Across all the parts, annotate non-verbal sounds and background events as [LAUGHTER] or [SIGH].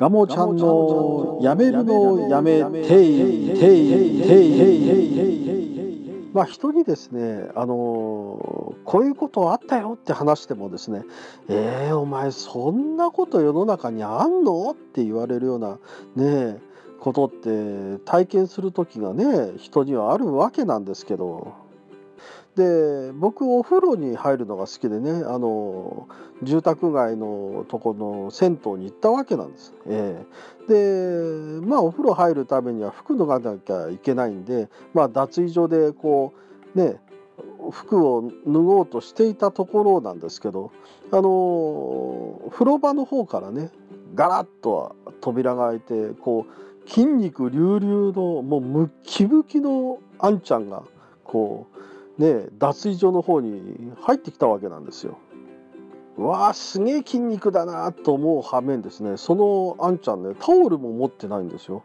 ガモちゃんのやめるのやめていていていまあ人にですねあのこういうことあったよって話してもですねえー、お前そんなこと世の中にあんのって言われるようなねことって体験する時がね人にはあるわけなんですけどで僕お風呂に入るのが好きでねあの住宅街のとこの銭湯に行ったわけなんです。えー、でまあお風呂入るためには服脱がなきゃいけないんで、まあ、脱衣所でこうね服を脱ごうとしていたところなんですけどあの風呂場の方からねガラッと扉が開いてこう筋肉隆々のもうムッキムキのあんちゃんがこうね、脱衣所の方に入ってきたわけなんですよ。わあすげえ筋肉だなと思う反面ですねそのあんちゃんねタオルも持ってないんですよ。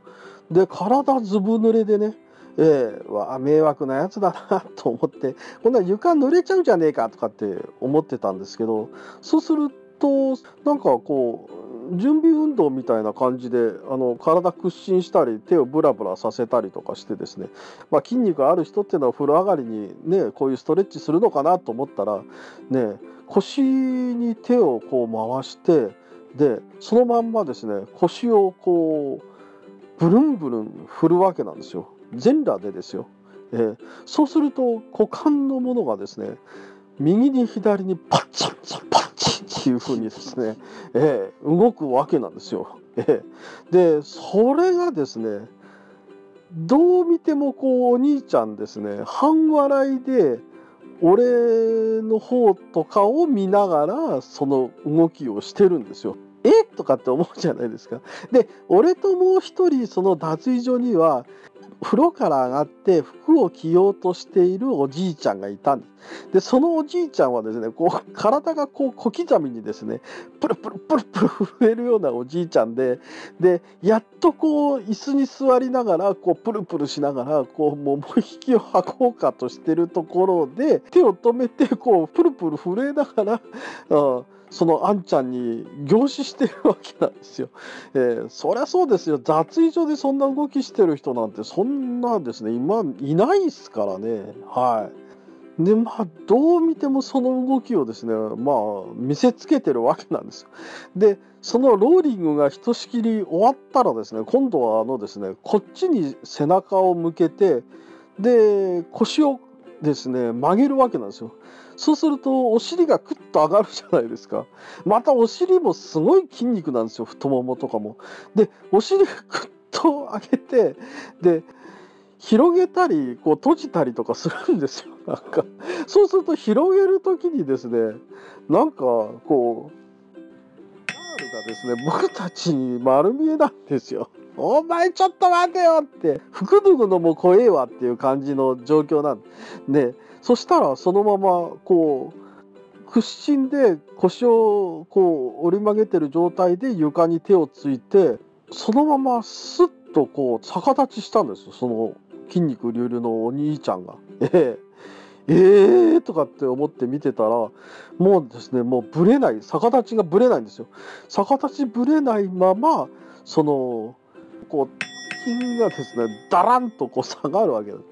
で体ずぶ濡れでねえー、わ迷惑なやつだなと思ってこんな床濡れちゃうじゃねえかとかって思ってたんですけどそうするとなんかこう準備運動みたいな感じであの体屈伸したり手をブラブラさせたりとかしてですね、まあ、筋肉ある人っていうのは風呂上がりにねこういうストレッチするのかなと思ったらね腰に手をこう回してでそのまんまですね腰をこうブルンブルン振るわけなんですよ全裸でですよ。えー、そうすると股間のものがですね右に左にパッチンパッチンっていう風にですね、えー、動くわけなんですよ。えー、でそれがですねどう見てもこうお兄ちゃんですね半笑いで俺の方とかを見ながらその動きをしてるんですよ。え？とかって思うじゃないですか。で俺ともう一人その脱衣所には風呂から上がって服を着ようとしているおじいちゃんがいたんです。で、そのおじいちゃんはですね、こう、体がこう小刻みにですね、プルプルプルプル震えるようなおじいちゃんで、で、やっとこう、椅子に座りながら、こう、プルプルしながら、こう、桃引きを吐こうかとしてるところで、手を止めて、こう、プルプル震えながら、うんそのあんちゃんに凝視してるわけなんですよ。えー、そりゃそうですよ脱衣所でそんな動きしてる人なんてそんなですね今いないっすからねはい。でまあどう見てもその動きをですねまあ見せつけてるわけなんですよ。でそのローリングがひとしきり終わったらですね今度はあのですねこっちに背中を向けてで腰をですね曲げるわけなんですよ。そうするとお尻がクッと上がるじゃないですか。またお尻もすごい筋肉なんですよ太ももとかも。でお尻がクッと上げてで広げたりこう閉じたりとかするんですよなんかそうすると広げる時にですねなんかこうルがですね僕たちに丸見えなんですよ。お前ちょっと待てよって服脱ぐのも怖えわっていう感じの状況なんでそしたらそのままこう屈伸で腰をこう折り曲げてる状態で床に手をついてそのままスッとこう逆立ちしたんですよその筋肉隆々のお兄ちゃんが。えー、とかって思って見てたらもうですねもうぶれない逆立ちがぶれないんですよ。逆立ちぶれないままそのこう金がですねだらんとこう下がるわけです。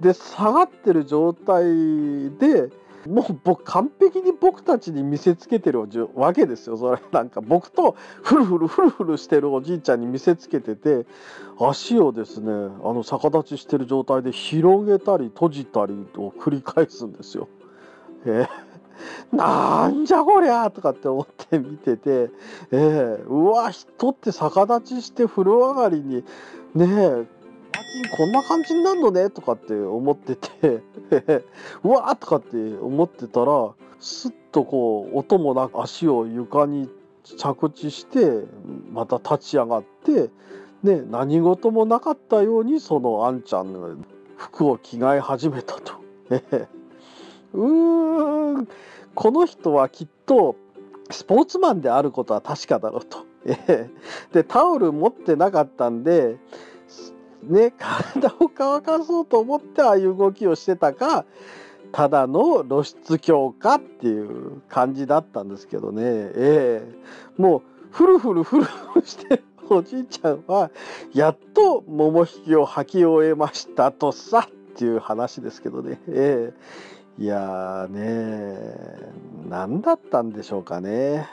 で下がってる状態でもう僕完璧に僕たちに見せつけてるわけですよそれなんか僕とフルフルフルフルしてるおじいちゃんに見せつけてて足をですねあの逆立ちしてる状態で広げたり閉じたりを繰り返すんですよ。えー、なんじゃこりゃとかって思って見てて、えー、うわ人って逆立ちして風呂上がりにねえこんな感じになるのね？とかって思ってて [LAUGHS] うわーとかって思ってたらすっとこう音もなく足を床に着地してまた立ち上がってね何事もなかったようにそのあんちゃんの服を着替え始めたと。[LAUGHS] うーんこの人はきっとスポーツマンであることは確かだろうと。[LAUGHS] でタオル持ってなかったんでね、体を乾かそうと思ってああいう動きをしてたか、ただの露出強化っていう感じだったんですけどね、ええ。ー、もうフルフルフルフルしておじいちゃんはやっと桃引きを吐き終えましたとさっていう話ですけどね、えー、いやーね何だったんでしょうかね。